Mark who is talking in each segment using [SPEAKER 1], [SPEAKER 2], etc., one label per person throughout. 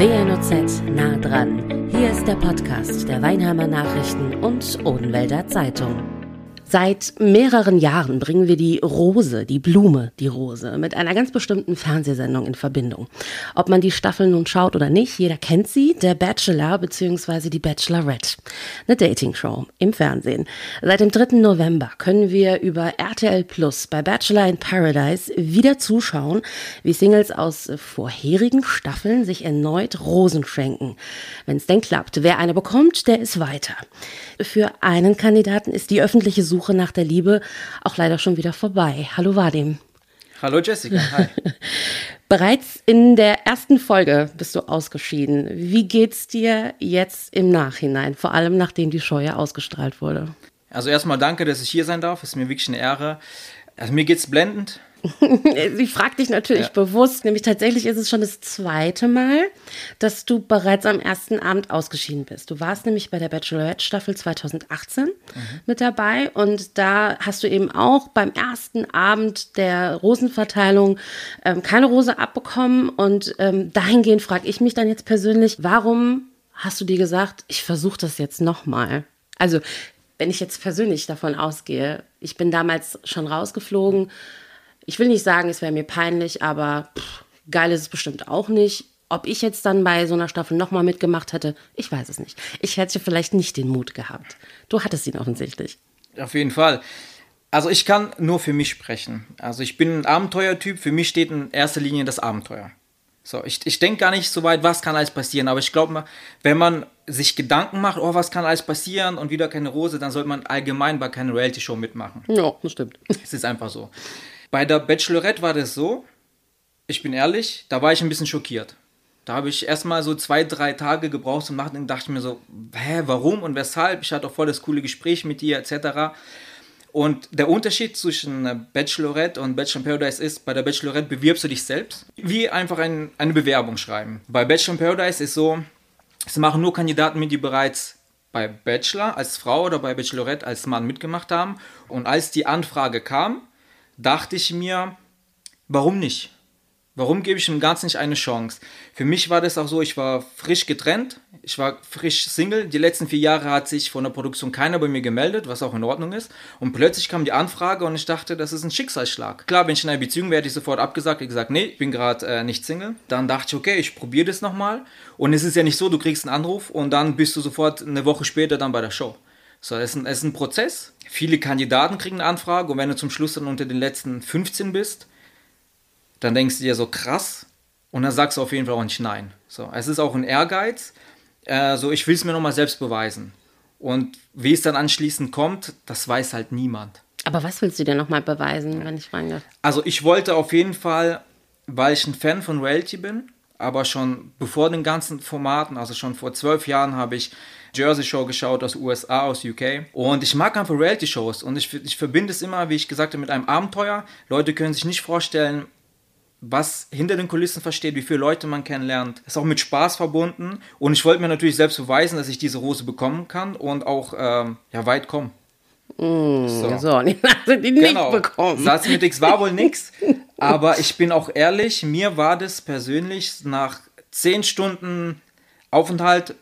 [SPEAKER 1] WNOZ nah dran. Hier ist der Podcast der Weinheimer Nachrichten und Odenwälder Zeitung. Seit mehreren Jahren bringen wir die Rose, die Blume, die Rose mit einer ganz bestimmten Fernsehsendung in Verbindung. Ob man die Staffel nun schaut oder nicht, jeder kennt sie, der Bachelor bzw. die Bachelorette. Eine Dating-Show im Fernsehen. Seit dem 3. November können wir über RTL Plus bei Bachelor in Paradise wieder zuschauen, wie Singles aus vorherigen Staffeln sich erneut Rosen schenken. Wenn es denn klappt, wer eine bekommt, der ist weiter. Für einen Kandidaten ist die öffentliche Suche Suche nach der Liebe auch leider schon wieder vorbei. Hallo Vadim.
[SPEAKER 2] Hallo Jessica, hi.
[SPEAKER 1] Bereits in der ersten Folge bist du ausgeschieden. Wie geht's dir jetzt im Nachhinein, vor allem nachdem die ja ausgestrahlt wurde?
[SPEAKER 2] Also erstmal danke, dass ich hier sein darf. Es ist mir wirklich eine Ehre. Also mir geht's blendend.
[SPEAKER 1] ich frage dich natürlich ja. bewusst, nämlich tatsächlich ist es schon das zweite Mal, dass du bereits am ersten Abend ausgeschieden bist. Du warst nämlich bei der Bachelorette-Staffel 2018 mhm. mit dabei und da hast du eben auch beim ersten Abend der Rosenverteilung ähm, keine Rose abbekommen und ähm, dahingehend frage ich mich dann jetzt persönlich, warum hast du dir gesagt, ich versuche das jetzt nochmal? Also wenn ich jetzt persönlich davon ausgehe, ich bin damals schon rausgeflogen, ich will nicht sagen, es wäre mir peinlich, aber pff, geil ist es bestimmt auch nicht. Ob ich jetzt dann bei so einer Staffel nochmal mitgemacht hätte, ich weiß es nicht. Ich hätte vielleicht nicht den Mut gehabt. Du hattest ihn offensichtlich.
[SPEAKER 2] Auf jeden Fall. Also ich kann nur für mich sprechen. Also ich bin ein Abenteuertyp. Für mich steht in erster Linie das Abenteuer. So, ich, ich denke gar nicht so weit, was kann alles passieren, aber ich glaube, wenn man sich Gedanken macht, oh, was kann alles passieren und wieder keine Rose, dann sollte man allgemein bei keiner Reality-Show mitmachen.
[SPEAKER 1] Ja, das stimmt.
[SPEAKER 2] Es ist einfach so. Bei der Bachelorette war das so, ich bin ehrlich, da war ich ein bisschen schockiert. Da habe ich erstmal so zwei, drei Tage gebraucht zum Nachdenken, dachte ich mir so, hä, warum und weshalb? Ich hatte auch voll das coole Gespräch mit dir, etc. Und der Unterschied zwischen Bachelorette und Bachelor in Paradise ist, bei der Bachelorette bewirbst du dich selbst, wie einfach ein, eine Bewerbung schreiben. Bei Bachelor in Paradise ist so, es machen nur Kandidaten mit, die bereits bei Bachelor als Frau oder bei Bachelorette als Mann mitgemacht haben. Und als die Anfrage kam, dachte ich mir, warum nicht? Warum gebe ich dem Ganzen nicht eine Chance? Für mich war das auch so, ich war frisch getrennt, ich war frisch Single. Die letzten vier Jahre hat sich von der Produktion keiner bei mir gemeldet, was auch in Ordnung ist. Und plötzlich kam die Anfrage und ich dachte, das ist ein Schicksalsschlag. Klar, wenn ich in einer Beziehung wäre, hätte ich sofort abgesagt, ich gesagt, nee, ich bin gerade äh, nicht Single. Dann dachte ich, okay, ich probiere das nochmal. Und es ist ja nicht so, du kriegst einen Anruf und dann bist du sofort eine Woche später dann bei der Show. So, es ist, ein, es ist ein Prozess. Viele Kandidaten kriegen eine Anfrage und wenn du zum Schluss dann unter den letzten 15 bist, dann denkst du dir so krass und dann sagst du auf jeden Fall auch nicht nein. So, es ist auch ein Ehrgeiz. Äh, so, ich will es mir nochmal selbst beweisen. Und wie es dann anschließend kommt, das weiß halt niemand.
[SPEAKER 1] Aber was willst du dir nochmal beweisen, wenn ich fragen darf?
[SPEAKER 2] Also ich wollte auf jeden Fall, weil ich ein Fan von Reality bin, aber schon bevor den ganzen Formaten, also schon vor zwölf Jahren habe ich Jersey Show geschaut aus USA, aus UK. Und ich mag einfach Reality-Shows und ich, ich verbinde es immer, wie ich gesagt habe, mit einem Abenteuer. Leute können sich nicht vorstellen, was hinter den Kulissen versteht, wie viele Leute man kennenlernt. Ist auch mit Spaß verbunden. Und ich wollte mir natürlich selbst beweisen, dass ich diese Rose bekommen kann und auch ähm, ja, weit kommen.
[SPEAKER 1] Mm, so, so die hast die genau. nicht bekommen.
[SPEAKER 2] Satz mit X war wohl nichts. Aber ich bin auch ehrlich, mir war das persönlich nach zehn Stunden Aufenthalt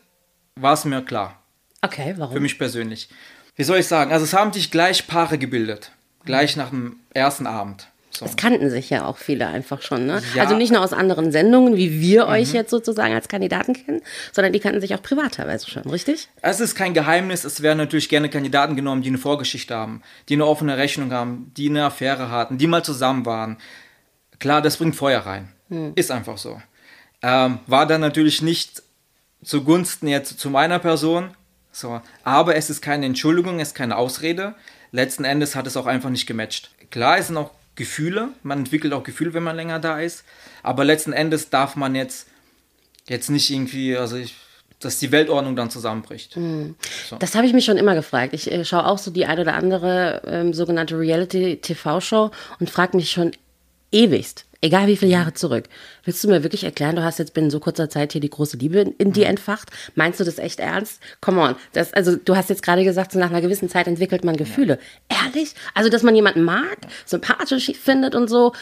[SPEAKER 2] war es mir klar.
[SPEAKER 1] Okay, warum?
[SPEAKER 2] Für mich persönlich. Wie soll ich sagen? Also es haben sich gleich Paare gebildet. Gleich nach dem ersten Abend.
[SPEAKER 1] So. Es kannten sich ja auch viele einfach schon, ne? Ja. Also nicht nur aus anderen Sendungen, wie wir mhm. euch jetzt sozusagen als Kandidaten kennen, sondern die kannten sich auch privat teilweise schon, richtig?
[SPEAKER 2] Es ist kein Geheimnis, es werden natürlich gerne Kandidaten genommen, die eine Vorgeschichte haben, die eine offene Rechnung haben, die eine Affäre hatten, die mal zusammen waren. Klar, das bringt Feuer rein. Mhm. Ist einfach so. Ähm, war dann natürlich nicht zugunsten jetzt zu meiner Person. So. Aber es ist keine Entschuldigung, es ist keine Ausrede. Letzten Endes hat es auch einfach nicht gematcht. Klar, es sind auch Gefühle, man entwickelt auch Gefühle, wenn man länger da ist. Aber letzten Endes darf man jetzt, jetzt nicht irgendwie, also ich, dass die Weltordnung dann zusammenbricht. Mhm.
[SPEAKER 1] So. Das habe ich mich schon immer gefragt. Ich äh, schaue auch so die ein oder andere ähm, sogenannte Reality-TV-Show und frage mich schon ewigst, Egal wie viele Jahre zurück. Willst du mir wirklich erklären, du hast jetzt binnen so kurzer Zeit hier die große Liebe in, in dir mhm. entfacht? Meinst du das echt ernst? Come on. Das, also du hast jetzt gerade gesagt, so nach einer gewissen Zeit entwickelt man Gefühle. Ja. Ehrlich? Also, dass man jemanden mag, sympathisch findet und so,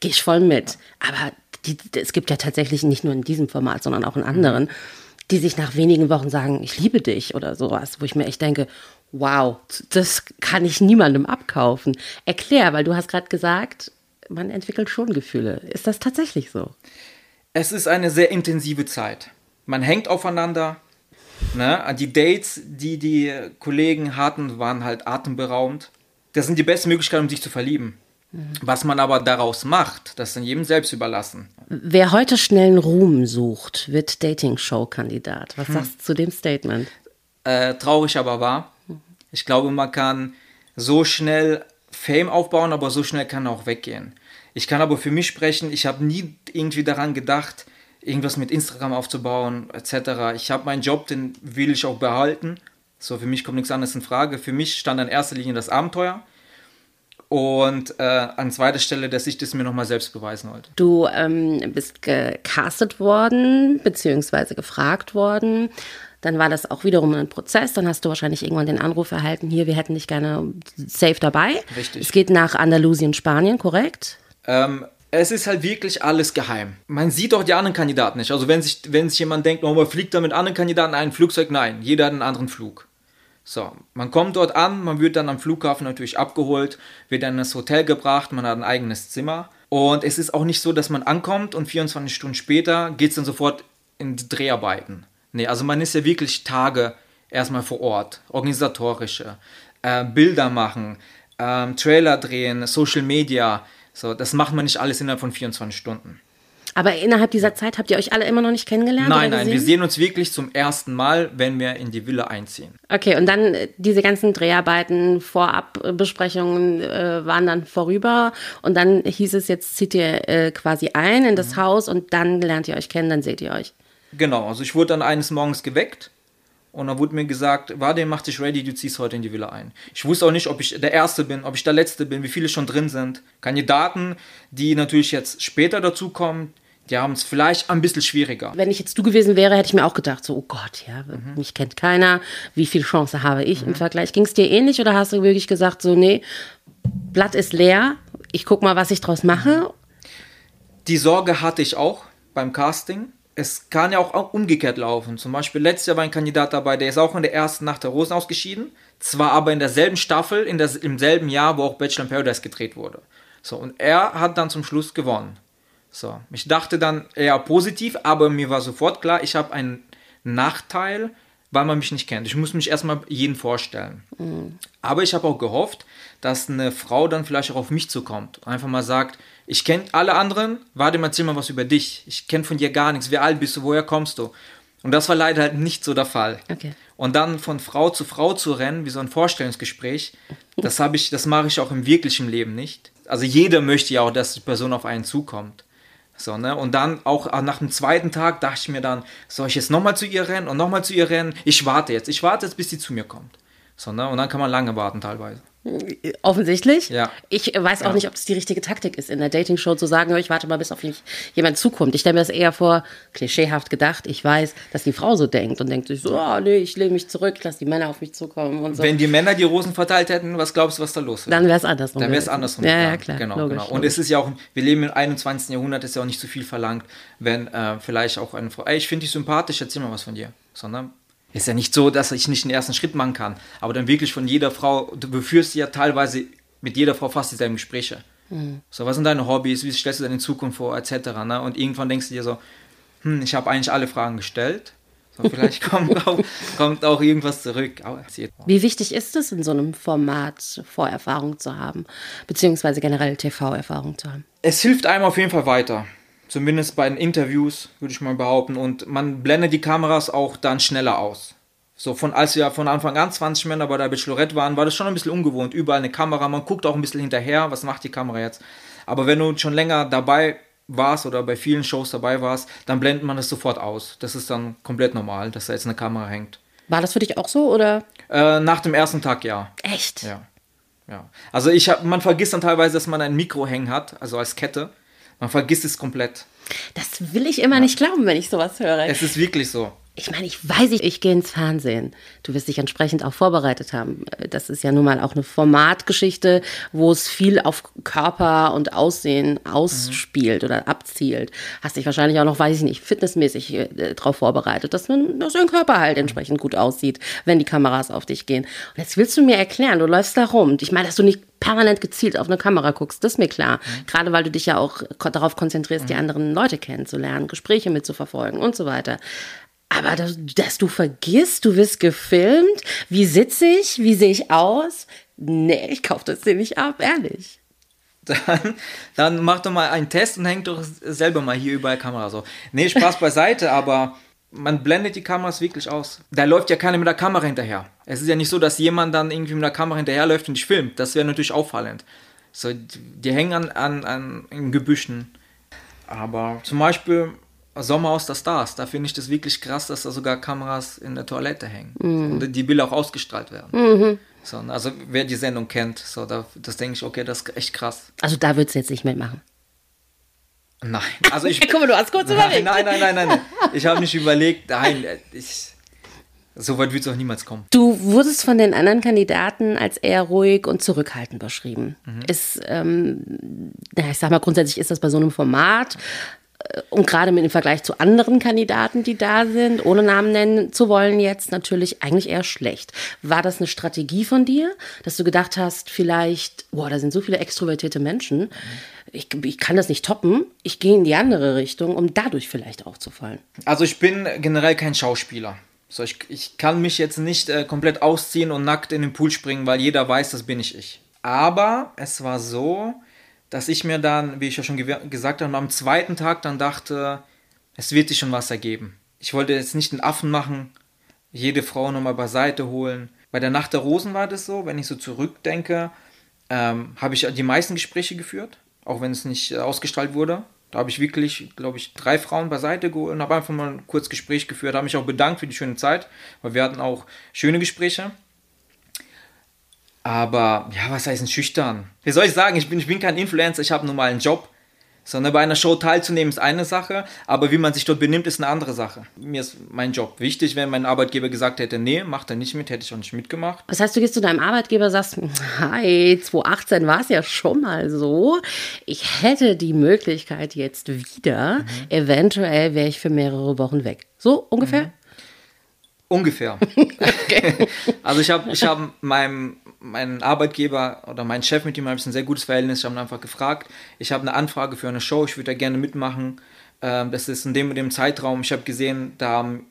[SPEAKER 1] gehe ich voll mit. Aber die, es gibt ja tatsächlich nicht nur in diesem Format, sondern auch in anderen, die sich nach wenigen Wochen sagen, ich liebe dich oder sowas, wo ich mir echt denke, wow, das kann ich niemandem abkaufen. Erklär, weil du hast gerade gesagt, man entwickelt schon Gefühle. Ist das tatsächlich so?
[SPEAKER 2] Es ist eine sehr intensive Zeit. Man hängt aufeinander. Ne? Die Dates, die die Kollegen hatten, waren halt atemberaubend. Das sind die besten Möglichkeiten, um sich zu verlieben. Was man aber daraus macht, das ist dann jedem selbst überlassen.
[SPEAKER 1] Wer heute schnellen Ruhm sucht, wird Dating-Show-Kandidat. Was hm. sagst du zu dem Statement?
[SPEAKER 2] Äh, traurig aber wahr. Ich glaube, man kann so schnell Fame aufbauen, aber so schnell kann er auch weggehen. Ich kann aber für mich sprechen, ich habe nie irgendwie daran gedacht, irgendwas mit Instagram aufzubauen, etc. Ich habe meinen Job, den will ich auch behalten. So, für mich kommt nichts anderes in Frage. Für mich stand in erster Linie das Abenteuer. Und äh, an zweiter Stelle, dass ich das mir nochmal selbst beweisen wollte.
[SPEAKER 1] Du ähm, bist gecastet worden, beziehungsweise gefragt worden. Dann war das auch wiederum ein Prozess. Dann hast du wahrscheinlich irgendwann den Anruf erhalten, hier, wir hätten dich gerne safe dabei.
[SPEAKER 2] Richtig.
[SPEAKER 1] Es geht nach Andalusien, Spanien, korrekt?
[SPEAKER 2] Ähm, es ist halt wirklich alles geheim. Man sieht auch die anderen Kandidaten nicht. Also wenn sich, wenn sich jemand denkt, oh, man fliegt da mit anderen Kandidaten ein Flugzeug, nein, jeder hat einen anderen Flug. So, man kommt dort an, man wird dann am Flughafen natürlich abgeholt, wird dann in das Hotel gebracht, man hat ein eigenes Zimmer. Und es ist auch nicht so, dass man ankommt und 24 Stunden später geht es dann sofort in die Dreharbeiten. Nee, also man ist ja wirklich Tage erstmal vor Ort, organisatorische, äh, Bilder machen, äh, Trailer drehen, Social Media. So, das macht man nicht alles innerhalb von 24 Stunden.
[SPEAKER 1] Aber innerhalb dieser Zeit habt ihr euch alle immer noch nicht kennengelernt?
[SPEAKER 2] Nein, nein, wir sehen uns wirklich zum ersten Mal, wenn wir in die Villa einziehen.
[SPEAKER 1] Okay, und dann äh, diese ganzen Dreharbeiten, Vorabbesprechungen äh, waren dann vorüber und dann hieß es, jetzt zieht ihr äh, quasi ein in das mhm. Haus und dann lernt ihr euch kennen, dann seht ihr euch.
[SPEAKER 2] Genau, also ich wurde dann eines Morgens geweckt und dann wurde mir gesagt, warte, mach dich ready, du ziehst heute in die Villa ein. Ich wusste auch nicht, ob ich der Erste bin, ob ich der Letzte bin, wie viele schon drin sind. Kandidaten, die natürlich jetzt später dazukommen, die haben es vielleicht ein bisschen schwieriger.
[SPEAKER 1] Wenn ich jetzt du gewesen wäre, hätte ich mir auch gedacht, so, oh Gott, ja, mhm. mich kennt keiner, wie viel Chance habe ich mhm. im Vergleich? Ging es dir ähnlich oder hast du wirklich gesagt, so, nee, Blatt ist leer, ich guck mal, was ich draus mache?
[SPEAKER 2] Die Sorge hatte ich auch beim Casting es kann ja auch umgekehrt laufen. Zum Beispiel letztes Jahr war ein Kandidat dabei, der ist auch in der ersten Nacht der Rosen ausgeschieden, zwar aber in derselben Staffel, in der, im selben Jahr, wo auch Bachelor in Paradise gedreht wurde. So, und er hat dann zum Schluss gewonnen. So, ich dachte dann eher positiv, aber mir war sofort klar, ich habe einen Nachteil, weil man mich nicht kennt. Ich muss mich erstmal jeden vorstellen. Mhm. Aber ich habe auch gehofft, dass eine Frau dann vielleicht auch auf mich zukommt und einfach mal sagt, ich kenne alle anderen, warte mal, erzähl mal was über dich. Ich kenne von dir gar nichts. Wie alt bist du? Woher kommst du? Und das war leider halt nicht so der Fall.
[SPEAKER 1] Okay.
[SPEAKER 2] Und dann von Frau zu Frau zu rennen, wie so ein Vorstellungsgespräch, das habe ich, das mache ich auch im wirklichen Leben nicht. Also jeder möchte ja auch, dass die Person auf einen zukommt. So, ne? Und dann auch nach dem zweiten Tag dachte ich mir dann, soll ich jetzt nochmal zu ihr rennen und nochmal zu ihr rennen? Ich warte jetzt. Ich warte jetzt, bis sie zu mir kommt. So, ne? Und dann kann man lange warten teilweise.
[SPEAKER 1] Offensichtlich.
[SPEAKER 2] Ja.
[SPEAKER 1] Ich weiß auch ja. nicht, ob das die richtige Taktik ist, in der Dating-Show zu sagen, ich warte mal, bis auf mich jemand zukommt. Ich stelle mir das eher vor, klischeehaft gedacht. Ich weiß, dass die Frau so denkt und denkt sich so, oh, nee, ich lehne mich zurück, lass die Männer auf mich zukommen und so.
[SPEAKER 2] Wenn die Männer die Rosen verteilt hätten, was glaubst du, was da los
[SPEAKER 1] wäre? Dann wäre es andersrum.
[SPEAKER 2] Dann wäre es andersrum.
[SPEAKER 1] Ja, ja, klar.
[SPEAKER 2] Genau,
[SPEAKER 1] logisch,
[SPEAKER 2] genau. Und
[SPEAKER 1] logisch.
[SPEAKER 2] es ist ja auch, wir leben im 21. Jahrhundert, ist ja auch nicht so viel verlangt, wenn äh, vielleicht auch eine Frau, ey, ich finde dich sympathisch, erzähl mal was von dir. Sondern ist ja nicht so, dass ich nicht den ersten Schritt machen kann. Aber dann wirklich von jeder Frau, du führst ja teilweise mit jeder Frau fast dieselben Gespräche. Mhm. So, was sind deine Hobbys, wie stellst du deine Zukunft vor, etc. Ne? Und irgendwann denkst du dir so, hm, ich habe eigentlich alle Fragen gestellt. So, vielleicht kommt, auch, kommt auch irgendwas zurück.
[SPEAKER 1] Wie wichtig ist es in so einem Format, Vorerfahrung zu haben, beziehungsweise generell TV-Erfahrung zu haben?
[SPEAKER 2] Es hilft einem auf jeden Fall weiter. Zumindest bei den Interviews, würde ich mal behaupten. Und man blendet die Kameras auch dann schneller aus. So von als wir von Anfang an 20 Männer bei der Bachelorette waren, war das schon ein bisschen ungewohnt. Überall eine Kamera, man guckt auch ein bisschen hinterher, was macht die Kamera jetzt. Aber wenn du schon länger dabei warst oder bei vielen Shows dabei warst, dann blendet man das sofort aus. Das ist dann komplett normal, dass da jetzt eine Kamera hängt.
[SPEAKER 1] War das für dich auch so oder?
[SPEAKER 2] Äh, nach dem ersten Tag ja.
[SPEAKER 1] Echt?
[SPEAKER 2] Ja. ja. Also ich hab, man vergisst dann teilweise, dass man ein Mikro hängen hat, also als Kette. Man vergisst es komplett.
[SPEAKER 1] Das will ich immer ja. nicht glauben, wenn ich sowas höre.
[SPEAKER 2] Es ist wirklich so.
[SPEAKER 1] Ich meine, ich weiß, ich, ich gehe ins Fernsehen. Du wirst dich entsprechend auch vorbereitet haben. Das ist ja nun mal auch eine Formatgeschichte, wo es viel auf Körper und Aussehen ausspielt mhm. oder abzielt. Hast dich wahrscheinlich auch noch, weiß ich nicht, fitnessmäßig äh, darauf vorbereitet, dass, man, dass dein Körper halt entsprechend gut aussieht, wenn die Kameras auf dich gehen. Und jetzt willst du mir erklären, du läufst da rum. Ich meine, dass du nicht permanent gezielt auf eine Kamera guckst, das ist mir klar. Mhm. Gerade weil du dich ja auch darauf konzentrierst, mhm. die anderen Leute kennenzulernen, Gespräche mitzuverfolgen und so weiter. Aber dass, dass du vergisst, du wirst gefilmt, wie sitze ich, wie sehe ich aus? Nee, ich kaufe das dir ab, ehrlich.
[SPEAKER 2] Dann, dann mach doch mal einen Test und häng doch selber mal hier überall Kamera so. Nee, Spaß beiseite, aber man blendet die Kameras wirklich aus. Da läuft ja keiner mit der Kamera hinterher. Es ist ja nicht so, dass jemand dann irgendwie mit der Kamera hinterherläuft und dich filmt. Das wäre natürlich auffallend. So, die hängen an, an, an Gebüschen. Aber zum Beispiel Sommer aus der Stars, da finde ich das wirklich krass, dass da sogar Kameras in der Toilette hängen. Mhm. Und die Bilder auch ausgestrahlt werden. Mhm. So, also wer die Sendung kennt, so, da, das denke ich, okay, das ist echt krass.
[SPEAKER 1] Also da würdest du jetzt nicht mitmachen.
[SPEAKER 2] Nein, also ich.
[SPEAKER 1] Guck mal, du hast kurz überlegt.
[SPEAKER 2] Nein, nein, nein, nein, nein. Ich habe nicht überlegt, nein, ich. So weit wird es auch niemals kommen.
[SPEAKER 1] Du wurdest von den anderen Kandidaten als eher ruhig und zurückhaltend beschrieben. Mhm. Ist, ähm, ich sag mal, grundsätzlich ist das bei so einem Format und gerade mit dem Vergleich zu anderen Kandidaten, die da sind, ohne Namen nennen zu wollen jetzt, natürlich eigentlich eher schlecht. War das eine Strategie von dir, dass du gedacht hast, vielleicht, boah, da sind so viele extrovertierte Menschen, ich, ich kann das nicht toppen, ich gehe in die andere Richtung, um dadurch vielleicht aufzufallen?
[SPEAKER 2] Also ich bin generell kein Schauspieler. So, ich, ich kann mich jetzt nicht äh, komplett ausziehen und nackt in den Pool springen, weil jeder weiß, das bin ich ich. Aber es war so, dass ich mir dann, wie ich ja schon ge gesagt habe, am zweiten Tag dann dachte, es wird sich schon was ergeben. Ich wollte jetzt nicht einen Affen machen, jede Frau nochmal beiseite holen. Bei der Nacht der Rosen war das so, wenn ich so zurückdenke, ähm, habe ich die meisten Gespräche geführt, auch wenn es nicht äh, ausgestrahlt wurde. Da habe ich wirklich, glaube ich, drei Frauen beiseite geholt und habe einfach mal ein kurzes Gespräch geführt, habe mich auch bedankt für die schöne Zeit, weil wir hatten auch schöne Gespräche. Aber ja, was heißt ein schüchtern? Wie soll ich sagen, ich bin, ich bin kein Influencer, ich habe nur mal einen Job. Sondern bei einer Show teilzunehmen ist eine Sache, aber wie man sich dort benimmt, ist eine andere Sache. Mir ist mein Job wichtig. Wenn mein Arbeitgeber gesagt hätte, nee, macht er nicht mit, hätte ich auch nicht mitgemacht.
[SPEAKER 1] Das heißt, du gehst zu deinem Arbeitgeber, sagst, hi, 2018 war es ja schon mal so. Ich hätte die Möglichkeit jetzt wieder. Mhm. Eventuell wäre ich für mehrere Wochen weg. So ungefähr? Mhm.
[SPEAKER 2] Ungefähr. also ich habe ich hab meinem mein Arbeitgeber oder mein Chef, mit dem habe ich ein sehr gutes Verhältnis, ich habe ihn einfach gefragt, ich habe eine Anfrage für eine Show, ich würde da gerne mitmachen. Ähm, das ist in dem und dem Zeitraum. Ich habe gesehen, da haben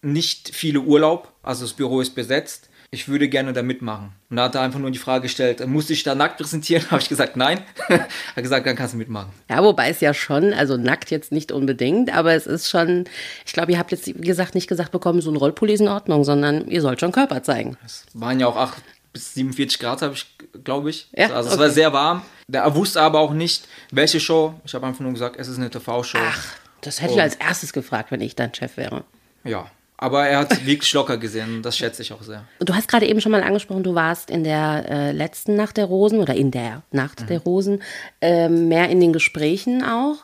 [SPEAKER 2] nicht viele Urlaub, also das Büro ist besetzt. Ich würde gerne da mitmachen. Und da hat er einfach nur die Frage gestellt, muss ich da nackt präsentieren? habe ich gesagt, nein. er hat gesagt, dann kannst du mitmachen.
[SPEAKER 1] Ja, wobei es ja schon, also nackt jetzt nicht unbedingt, aber es ist schon, ich glaube, ihr habt jetzt, wie gesagt, nicht gesagt bekommen, so ein Rollpulli ist in Ordnung, sondern ihr sollt schon Körper zeigen.
[SPEAKER 2] Es waren ja auch acht bis 47 Grad, habe ich, glaube ich. Ja, also es okay. war sehr warm. Er wusste aber auch nicht, welche Show. Ich habe einfach nur gesagt, es ist eine TV-Show. Ach,
[SPEAKER 1] das hätte Und, ich als erstes gefragt, wenn ich dein Chef wäre.
[SPEAKER 2] Ja, aber er hat wirklich locker gesehen. Das schätze ich auch sehr.
[SPEAKER 1] Du hast gerade eben schon mal angesprochen, du warst in der äh, letzten Nacht der Rosen oder in der Nacht mhm. der Rosen äh, mehr in den Gesprächen auch.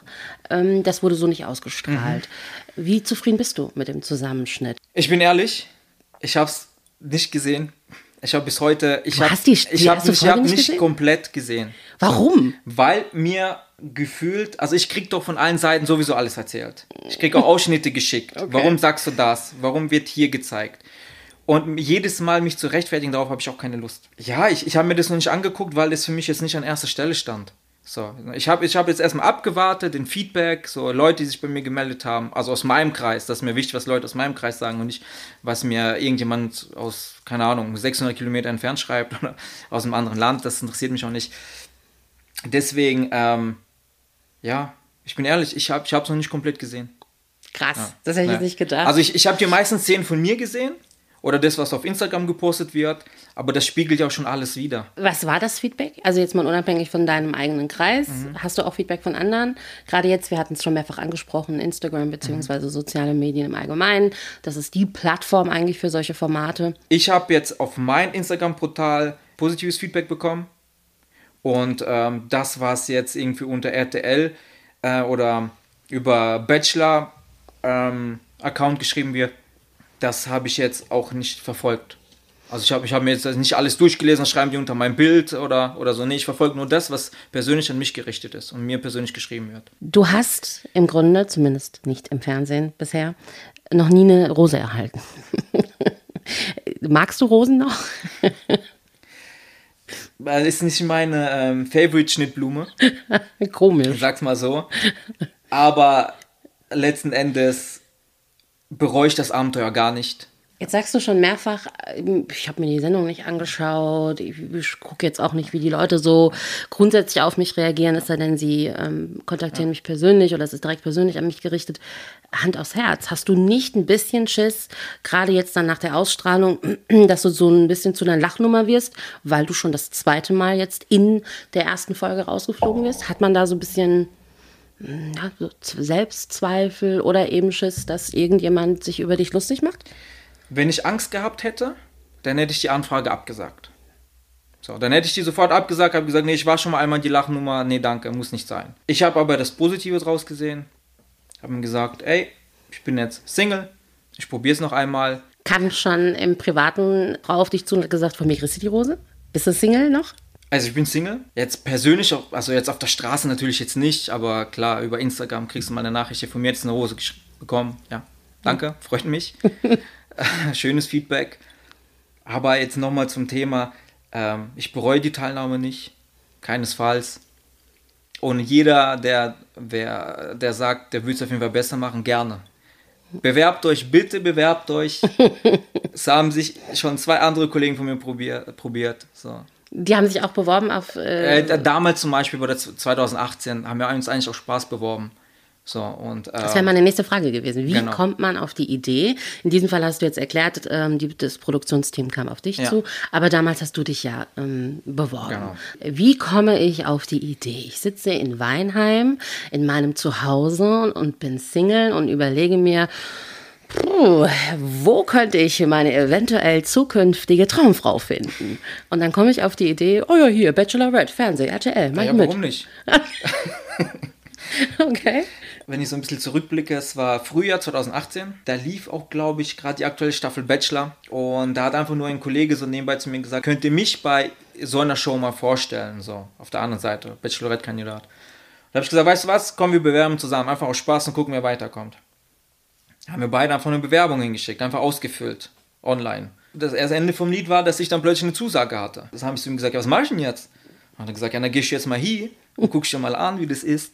[SPEAKER 1] Ähm, das wurde so nicht ausgestrahlt. Mhm. Wie zufrieden bist du mit dem Zusammenschnitt?
[SPEAKER 2] Ich bin ehrlich, ich habe es nicht gesehen. Ich habe bis heute, ich habe
[SPEAKER 1] die,
[SPEAKER 2] ich habe ich hab nicht, nicht komplett gesehen.
[SPEAKER 1] Warum?
[SPEAKER 2] Weil mir gefühlt, also ich krieg doch von allen Seiten sowieso alles erzählt. Ich krieg auch Ausschnitte geschickt. Okay. Warum sagst du das? Warum wird hier gezeigt? Und jedes Mal mich zu rechtfertigen, darauf habe ich auch keine Lust. Ja, ich, ich habe mir das noch nicht angeguckt, weil es für mich jetzt nicht an erster Stelle stand. So, ich habe ich hab jetzt erstmal abgewartet, den Feedback, so Leute, die sich bei mir gemeldet haben, also aus meinem Kreis, das ist mir wichtig, was Leute aus meinem Kreis sagen und nicht, was mir irgendjemand aus, keine Ahnung, 600 Kilometer entfernt schreibt oder aus einem anderen Land, das interessiert mich auch nicht. Deswegen, ähm, ja, ich bin ehrlich, ich habe es noch nicht komplett gesehen.
[SPEAKER 1] Krass, ja. das hätte ich ja. jetzt nicht gedacht.
[SPEAKER 2] Also ich, ich habe die meisten Szenen von mir gesehen, oder das, was auf Instagram gepostet wird. Aber das spiegelt ja auch schon alles wieder.
[SPEAKER 1] Was war das Feedback? Also jetzt mal unabhängig von deinem eigenen Kreis. Mhm. Hast du auch Feedback von anderen? Gerade jetzt, wir hatten es schon mehrfach angesprochen, Instagram bzw. Mhm. soziale Medien im Allgemeinen. Das ist die Plattform eigentlich für solche Formate.
[SPEAKER 2] Ich habe jetzt auf mein Instagram-Portal positives Feedback bekommen. Und ähm, das, was jetzt irgendwie unter RTL äh, oder über Bachelor-Account ähm, geschrieben wird, das habe ich jetzt auch nicht verfolgt. Also ich habe ich hab mir jetzt nicht alles durchgelesen, schreiben die unter meinem Bild oder, oder so. Nee, ich verfolge nur das, was persönlich an mich gerichtet ist und mir persönlich geschrieben wird.
[SPEAKER 1] Du hast im Grunde, zumindest nicht im Fernsehen bisher, noch nie eine Rose erhalten. Magst du Rosen noch?
[SPEAKER 2] Das ist nicht meine ähm, Favorite-Schnittblume.
[SPEAKER 1] Komisch.
[SPEAKER 2] Sag's mal so. Aber letzten Endes bereue ich das Abenteuer gar nicht.
[SPEAKER 1] Jetzt sagst du schon mehrfach, ich habe mir die Sendung nicht angeschaut, ich, ich gucke jetzt auch nicht, wie die Leute so grundsätzlich auf mich reagieren, es sei denn, sie ähm, kontaktieren ja. mich persönlich oder es ist direkt persönlich an mich gerichtet. Hand aufs Herz, hast du nicht ein bisschen Schiss, gerade jetzt dann nach der Ausstrahlung, dass du so ein bisschen zu einer Lachnummer wirst, weil du schon das zweite Mal jetzt in der ersten Folge rausgeflogen bist? Hat man da so ein bisschen ja, so Selbstzweifel oder eben Schiss, dass irgendjemand sich über dich lustig macht?
[SPEAKER 2] Wenn ich Angst gehabt hätte, dann hätte ich die Anfrage abgesagt. So, dann hätte ich die sofort abgesagt, habe gesagt, nee, ich war schon mal einmal die Lachnummer, nee, danke, muss nicht sein. Ich habe aber das Positive draus gesehen, habe ihm gesagt, ey, ich bin jetzt Single, ich probiere es noch einmal.
[SPEAKER 1] Kann schon im Privaten auf dich zu und hat gesagt, von mir kriegst du die Rose? Bist du Single noch?
[SPEAKER 2] Also ich bin Single. Jetzt persönlich, also jetzt auf der Straße natürlich jetzt nicht, aber klar, über Instagram kriegst du mal eine Nachricht, von mir jetzt eine Rose bekommen. Ja, danke, freut mich. schönes Feedback. Aber jetzt nochmal zum Thema, ähm, ich bereue die Teilnahme nicht, keinesfalls. Und jeder, der, wer, der sagt, der will es auf jeden Fall besser machen, gerne. Bewerbt euch, bitte bewerbt euch. es haben sich schon zwei andere Kollegen von mir probier, probiert. So.
[SPEAKER 1] Die haben sich auch beworben auf.
[SPEAKER 2] Äh äh, damals zum Beispiel, bei der 2018, haben wir uns eigentlich auch Spaß beworben. So, und, äh,
[SPEAKER 1] das wäre meine nächste Frage gewesen. Wie genau. kommt man auf die Idee? In diesem Fall hast du jetzt erklärt, ähm, die, das Produktionsteam kam auf dich ja. zu, aber damals hast du dich ja ähm, beworben. Genau. Wie komme ich auf die Idee? Ich sitze in Weinheim in meinem Zuhause und, bin Single und überlege mir, Puh, wo könnte ich meine eventuell zukünftige Traumfrau finden? Und dann komme ich auf die Idee, oh ja, hier, Bachelorette, Fernseh, RTL, mach ja,
[SPEAKER 2] mit. warum nicht?
[SPEAKER 1] okay
[SPEAKER 2] wenn ich so ein bisschen zurückblicke, es war Frühjahr 2018. Da lief auch, glaube ich, gerade die aktuelle Staffel Bachelor. Und da hat einfach nur ein Kollege so nebenbei zu mir gesagt, könnt ihr mich bei so einer Show mal vorstellen, so auf der anderen Seite, Bachelorette-Kandidat. Da habe ich gesagt, weißt du was, komm, wir bewerben zusammen, einfach aus Spaß und gucken, wer weiterkommt. Haben wir beide einfach eine Bewerbung hingeschickt, einfach ausgefüllt, online. Das erste Ende vom Lied war, dass ich dann plötzlich eine Zusage hatte. Das habe ich zu ihm gesagt, ja, was mache ich denn jetzt? Und er gesagt, ja, dann gehst du jetzt mal hier und guckst dir mal an, wie das ist.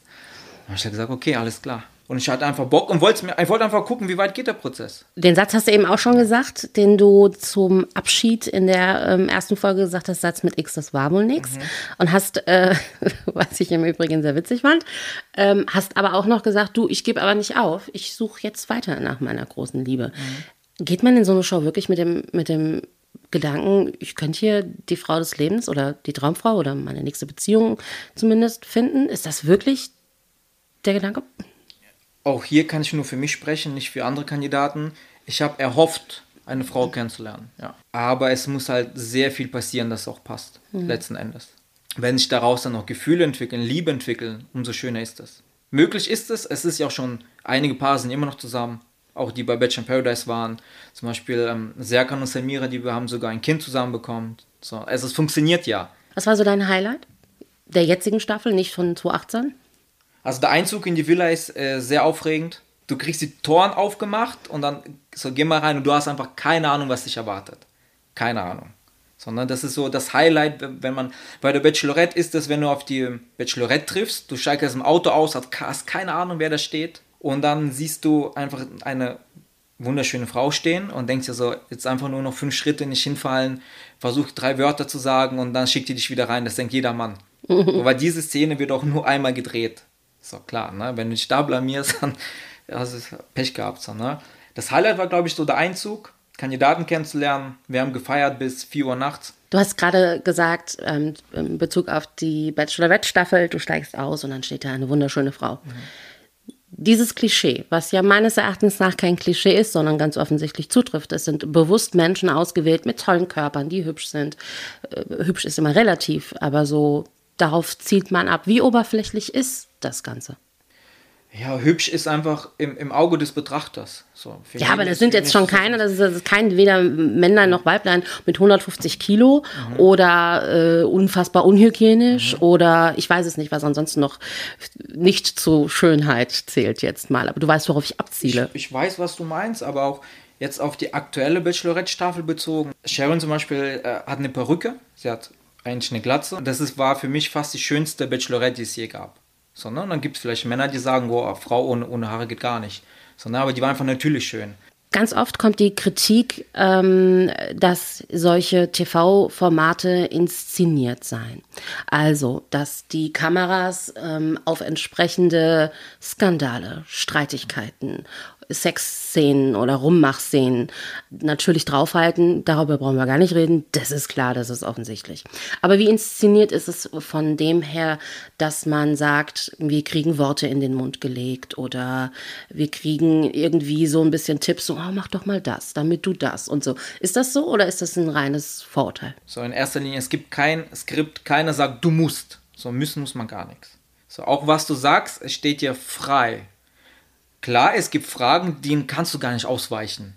[SPEAKER 2] Dann habe ich gesagt, okay, alles klar. Und ich hatte einfach Bock und wollte, mir, ich wollte einfach gucken, wie weit geht der Prozess.
[SPEAKER 1] Den Satz hast du eben auch schon gesagt, den du zum Abschied in der ähm, ersten Folge gesagt hast, Satz mit X, das war wohl nichts. Mhm. Und hast, äh, was ich im Übrigen sehr witzig fand, ähm, hast aber auch noch gesagt, du, ich gebe aber nicht auf, ich suche jetzt weiter nach meiner großen Liebe. Mhm. Geht man in so eine Show wirklich mit dem, mit dem Gedanken, ich könnte hier die Frau des Lebens oder die Traumfrau oder meine nächste Beziehung zumindest finden? Ist das wirklich der Gedanke?
[SPEAKER 2] Auch hier kann ich nur für mich sprechen, nicht für andere Kandidaten. Ich habe erhofft, eine Frau kennenzulernen. Ja. Aber es muss halt sehr viel passieren, dass es auch passt, mhm. letzten Endes. Wenn sich daraus dann noch Gefühle entwickeln, Liebe entwickeln, umso schöner ist das. Möglich ist es, es ist ja auch schon, einige Paare sind immer noch zusammen, auch die bei Bachelor in Paradise waren. Zum Beispiel ähm, Serkan und Samira, die haben sogar ein Kind zusammen bekommen. So, also es funktioniert ja.
[SPEAKER 1] Was war so dein Highlight der jetzigen Staffel, nicht von 2018?
[SPEAKER 2] Also der Einzug in die Villa ist äh, sehr aufregend. Du kriegst die Toren aufgemacht und dann so geh mal rein und du hast einfach keine Ahnung, was dich erwartet. Keine Ahnung. Sondern das ist so das Highlight, wenn man bei der Bachelorette ist das, wenn du auf die Bachelorette triffst, du steigst aus dem Auto aus, hast keine Ahnung, wer da steht und dann siehst du einfach eine wunderschöne Frau stehen und denkst dir so, jetzt einfach nur noch fünf Schritte nicht hinfallen, versuch drei Wörter zu sagen und dann schickt die dich wieder rein. Das denkt jeder Mann. Aber diese Szene wird auch nur einmal gedreht. Ist doch klar, ne? Wenn du dich da blamierst, dann hast du Pech gehabt. So, ne? Das Highlight war, glaube ich, so der Einzug, Kandidaten kennenzulernen. Wir haben gefeiert bis 4 Uhr nachts.
[SPEAKER 1] Du hast gerade gesagt, ähm, in Bezug auf die Bachelorette-Staffel, du steigst aus und dann steht da eine wunderschöne Frau. Mhm. Dieses Klischee, was ja meines Erachtens nach kein Klischee ist, sondern ganz offensichtlich zutrifft, es sind bewusst Menschen ausgewählt mit tollen Körpern, die hübsch sind. Äh, hübsch ist immer relativ, aber so darauf zielt man ab. Wie oberflächlich ist das Ganze?
[SPEAKER 2] Ja, hübsch ist einfach im, im Auge des Betrachters. So,
[SPEAKER 1] ja, aber das sind jetzt schon keine, das ist, das ist kein weder Männlein noch Weiblein mit 150 Kilo mhm. oder äh, unfassbar unhygienisch mhm. oder ich weiß es nicht, was ansonsten noch nicht zur Schönheit zählt jetzt mal. Aber du weißt, worauf ich abziele.
[SPEAKER 2] Ich, ich weiß, was du meinst, aber auch jetzt auf die aktuelle Bachelorette-Staffel bezogen. Sharon zum Beispiel äh, hat eine Perücke, sie hat eigentlich eine Glatze. Das ist, war für mich fast die schönste Bachelorette, die es je gab. So, ne? Dann gibt es vielleicht Männer, die sagen, boah, Frau ohne, ohne Haare geht gar nicht. So, ne? Aber die war einfach natürlich schön.
[SPEAKER 1] Ganz oft kommt die Kritik, ähm, dass solche TV-Formate inszeniert seien. Also, dass die Kameras ähm, auf entsprechende Skandale, Streitigkeiten Sexszenen oder Rummachszenen natürlich draufhalten, darüber brauchen wir gar nicht reden, das ist klar, das ist offensichtlich. Aber wie inszeniert ist es von dem her, dass man sagt, wir kriegen Worte in den Mund gelegt oder wir kriegen irgendwie so ein bisschen Tipps, so, oh, mach doch mal das, damit du das und so. Ist das so oder ist das ein reines Vorurteil?
[SPEAKER 2] So, in erster Linie, es gibt kein Skript, keiner sagt, du musst. So müssen muss man gar nichts. So, auch was du sagst, es steht dir frei. Klar, es gibt Fragen, denen kannst du gar nicht ausweichen.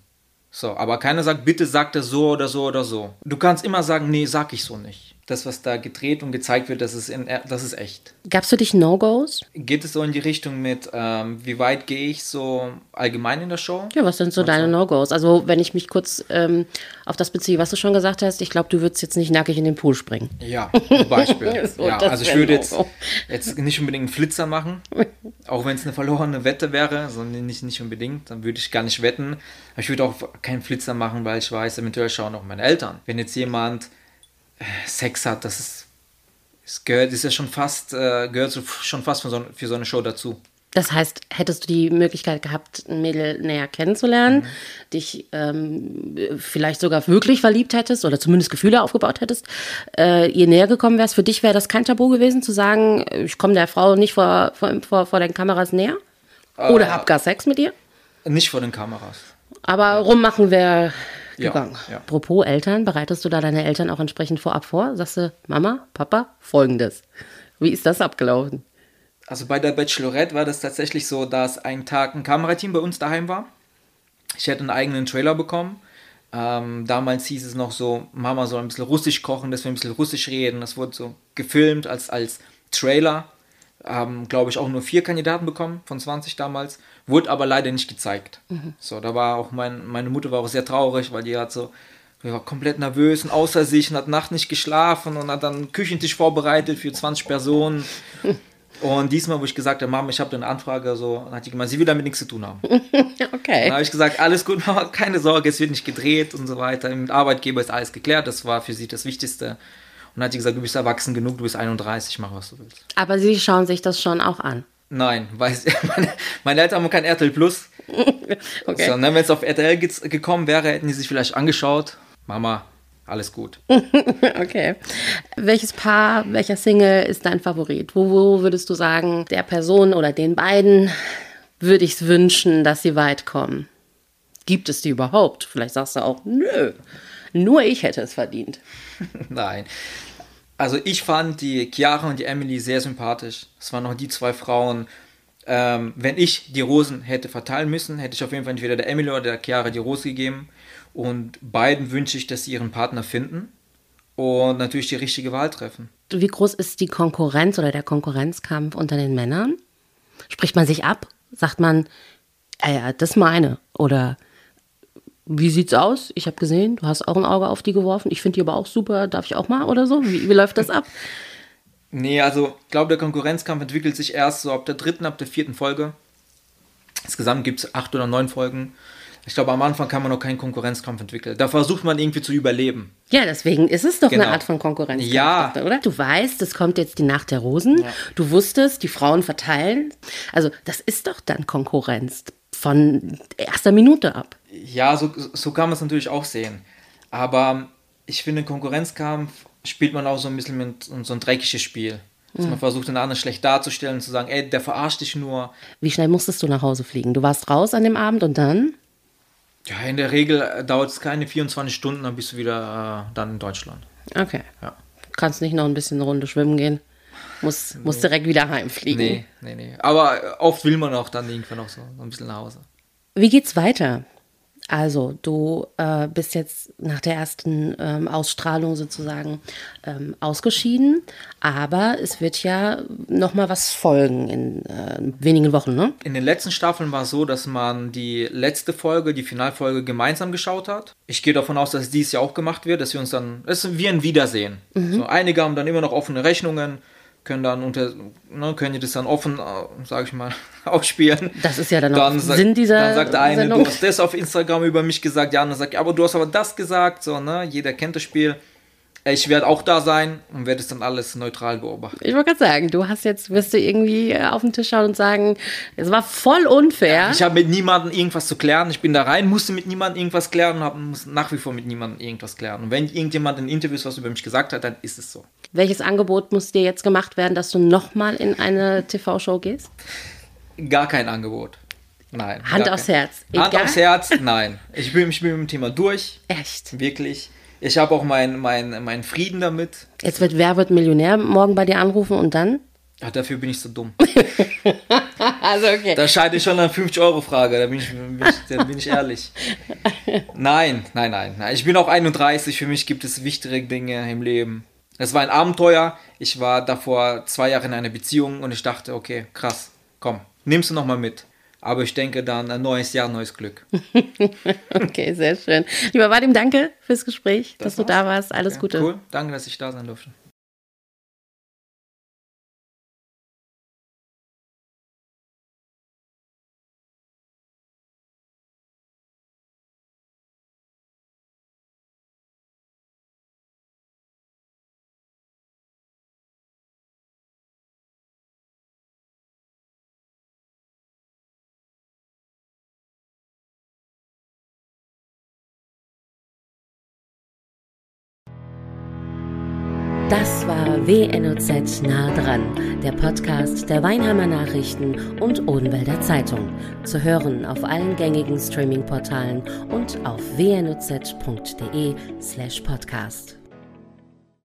[SPEAKER 2] So, aber keiner sagt, bitte sag das so oder so oder so. Du kannst immer sagen, nee, sag ich so nicht das, was da gedreht und gezeigt wird, das ist, in, das ist echt.
[SPEAKER 1] Gab es für dich No-Gos?
[SPEAKER 2] Geht es so in die Richtung mit, ähm, wie weit gehe ich so allgemein in der Show?
[SPEAKER 1] Ja, was sind so deine No-Gos? Also, wenn ich mich kurz ähm, auf das beziehe, was du schon gesagt hast, ich glaube, du würdest jetzt nicht nackig in den Pool springen.
[SPEAKER 2] Ja, zum Beispiel. so, ja, also ich würde jetzt, jetzt nicht unbedingt einen Flitzer machen, auch wenn es eine verlorene Wette wäre, sondern nicht, nicht unbedingt, dann würde ich gar nicht wetten. Aber ich würde auch keinen Flitzer machen, weil ich weiß, eventuell schauen auch meine Eltern. Wenn jetzt jemand Sex hat, das ist, es gehört, ist ja schon fast, äh, gehört so, schon fast für so, für so eine Show dazu.
[SPEAKER 1] Das heißt, hättest du die Möglichkeit gehabt, ein Mädel näher kennenzulernen, mhm. dich ähm, vielleicht sogar wirklich verliebt hättest oder zumindest Gefühle aufgebaut hättest, äh, ihr näher gekommen wärst, für dich wäre das kein Tabu gewesen, zu sagen, ich komme der Frau nicht vor, vor, vor, vor den Kameras näher? Oder äh, hab gar Sex mit ihr?
[SPEAKER 2] Nicht vor den Kameras.
[SPEAKER 1] Aber rummachen wäre gegangen. Ja, ja. Apropos Eltern, bereitest du da deine Eltern auch entsprechend vorab vor? Sagst du, Mama, Papa, folgendes. Wie ist das abgelaufen?
[SPEAKER 2] Also bei der Bachelorette war das tatsächlich so, dass ein Tag ein Kamerateam bei uns daheim war. Ich hätte einen eigenen Trailer bekommen. Ähm, damals hieß es noch so, Mama soll ein bisschen Russisch kochen, dass wir ein bisschen Russisch reden. Das wurde so gefilmt als, als Trailer. Haben, glaube ich, auch nur vier Kandidaten bekommen von 20 damals. Wurde aber leider nicht gezeigt. Mhm. So, da war auch mein, meine Mutter war auch sehr traurig, weil die hat so, die war komplett nervös und außer sich und hat Nacht nicht geschlafen und hat dann einen Küchentisch vorbereitet für 20 Personen. Und diesmal, wo ich gesagt habe, Mama, ich habe eine Anfrage, so, dann hat die gemeint, sie will damit nichts zu tun haben.
[SPEAKER 1] okay.
[SPEAKER 2] Dann habe ich gesagt, alles gut, Mama, keine Sorge, es wird nicht gedreht und so weiter. Mit Arbeitgeber ist alles geklärt, das war für sie das Wichtigste. Und dann hat sie gesagt, du bist erwachsen genug, du bist 31, mach was du willst.
[SPEAKER 1] Aber sie schauen sich das schon auch an.
[SPEAKER 2] Nein, weil meine, meine Eltern haben kein RTL Plus. okay. So, Wenn es auf RTL ge gekommen wäre, hätten die sich vielleicht angeschaut. Mama, alles gut.
[SPEAKER 1] okay. Welches Paar, welcher Single ist dein Favorit? Wo, wo würdest du sagen, der Person oder den beiden würde ich es wünschen, dass sie weit kommen? Gibt es die überhaupt? Vielleicht sagst du auch, nö, nur ich hätte es verdient.
[SPEAKER 2] Nein, also ich fand die Chiara und die Emily sehr sympathisch. Es waren noch die zwei Frauen. Ähm, wenn ich die Rosen hätte verteilen müssen, hätte ich auf jeden Fall entweder der Emily oder der Chiara die Rose gegeben. Und beiden wünsche ich, dass sie ihren Partner finden und natürlich die richtige Wahl treffen.
[SPEAKER 1] Wie groß ist die Konkurrenz oder der Konkurrenzkampf unter den Männern? Spricht man sich ab? Sagt man, ja, ja das meine? Oder wie sieht's aus? Ich habe gesehen, du hast auch ein Auge auf die geworfen. Ich finde die aber auch super. Darf ich auch mal oder so? Wie, wie läuft das ab?
[SPEAKER 2] Nee, also ich glaube, der Konkurrenzkampf entwickelt sich erst so ab der dritten, ab der vierten Folge. Insgesamt gibt es acht oder neun Folgen. Ich glaube, am Anfang kann man noch keinen Konkurrenzkampf entwickeln. Da versucht man irgendwie zu überleben.
[SPEAKER 1] Ja, deswegen ist es doch genau. eine Art von Konkurrenzkampf, ja. oder? Du weißt, es kommt jetzt die Nacht der Rosen. Ja. Du wusstest, die Frauen verteilen. Also, das ist doch dann Konkurrenz von erster Minute ab.
[SPEAKER 2] Ja, so, so kann man es natürlich auch sehen. Aber ich finde, Konkurrenzkampf spielt man auch so ein bisschen mit so ein dreckiges Spiel. Dass mhm. man versucht, den anderen schlecht darzustellen und zu sagen, ey, der verarscht dich nur.
[SPEAKER 1] Wie schnell musstest du nach Hause fliegen? Du warst raus an dem Abend und dann?
[SPEAKER 2] Ja, in der Regel dauert es keine 24 Stunden, dann bist du wieder äh, dann in Deutschland.
[SPEAKER 1] Okay. Ja. Kannst nicht noch ein bisschen eine Runde schwimmen gehen? muss, nee. muss direkt wieder heimfliegen.
[SPEAKER 2] Nee, nee, nee. Aber oft will man auch dann irgendwann noch so, so ein bisschen nach Hause.
[SPEAKER 1] Wie geht's weiter? Also, du äh, bist jetzt nach der ersten ähm, Ausstrahlung sozusagen ähm, ausgeschieden, aber es wird ja noch mal was folgen in äh, wenigen Wochen, ne?
[SPEAKER 2] In den letzten Staffeln war es so, dass man die letzte Folge, die Finalfolge gemeinsam geschaut hat. Ich gehe davon aus, dass es dieses Jahr auch gemacht wird, dass wir uns dann, es ist wie ein Wiedersehen. Mhm. So, einige haben dann immer noch offene Rechnungen, können dann unter, ne, können die das dann offen, äh, sage ich mal, ausspielen.
[SPEAKER 1] Das ist ja dann, dann auch Sinn dieser
[SPEAKER 2] Dann sagt der eine, Sendung. du hast das auf Instagram über mich gesagt, der andere sagt, aber du hast aber das gesagt, so, ne, jeder kennt das Spiel. Ich werde auch da sein und werde es dann alles neutral beobachten.
[SPEAKER 1] Ich wollte gerade sagen, du hast jetzt, wirst du irgendwie äh, auf den Tisch schauen und sagen, es war voll unfair. Ja,
[SPEAKER 2] ich habe mit niemandem irgendwas zu klären. Ich bin da rein, musste mit niemandem irgendwas klären und habe nach wie vor mit niemandem irgendwas klären. Und wenn irgendjemand in Interviews was über mich gesagt hat, dann ist es so.
[SPEAKER 1] Welches Angebot muss dir jetzt gemacht werden, dass du nochmal in eine TV-Show gehst?
[SPEAKER 2] Gar kein Angebot. Nein.
[SPEAKER 1] Hand aufs Herz.
[SPEAKER 2] Egal? Hand aufs Herz, nein. Ich bin, ich bin mit dem Thema durch.
[SPEAKER 1] Echt?
[SPEAKER 2] Wirklich. Ich habe auch meinen mein, mein Frieden damit.
[SPEAKER 1] Jetzt wird Wer wird Millionär morgen bei dir anrufen und dann?
[SPEAKER 2] Ja, dafür bin ich so dumm.
[SPEAKER 1] also okay.
[SPEAKER 2] Da scheide ich schon an 50-Euro-Frage, da bin ich, bin ich, da bin ich ehrlich. Nein, nein, nein, nein. Ich bin auch 31, für mich gibt es wichtige Dinge im Leben. Es war ein Abenteuer. Ich war davor zwei Jahre in einer Beziehung und ich dachte, okay, krass, komm, nimmst du nochmal mit. Aber ich denke dann, ein neues Jahr, neues Glück.
[SPEAKER 1] okay, sehr schön. Lieber Vadim, danke fürs Gespräch, das dass war's. du da warst. Alles ja, Gute.
[SPEAKER 2] Cool, danke, dass ich da sein durfte.
[SPEAKER 1] WNOZ nah dran, der Podcast der Weinheimer Nachrichten und Odenwälder Zeitung. Zu hören auf allen gängigen Streaming-Portalen und auf wnoz.de slash podcast.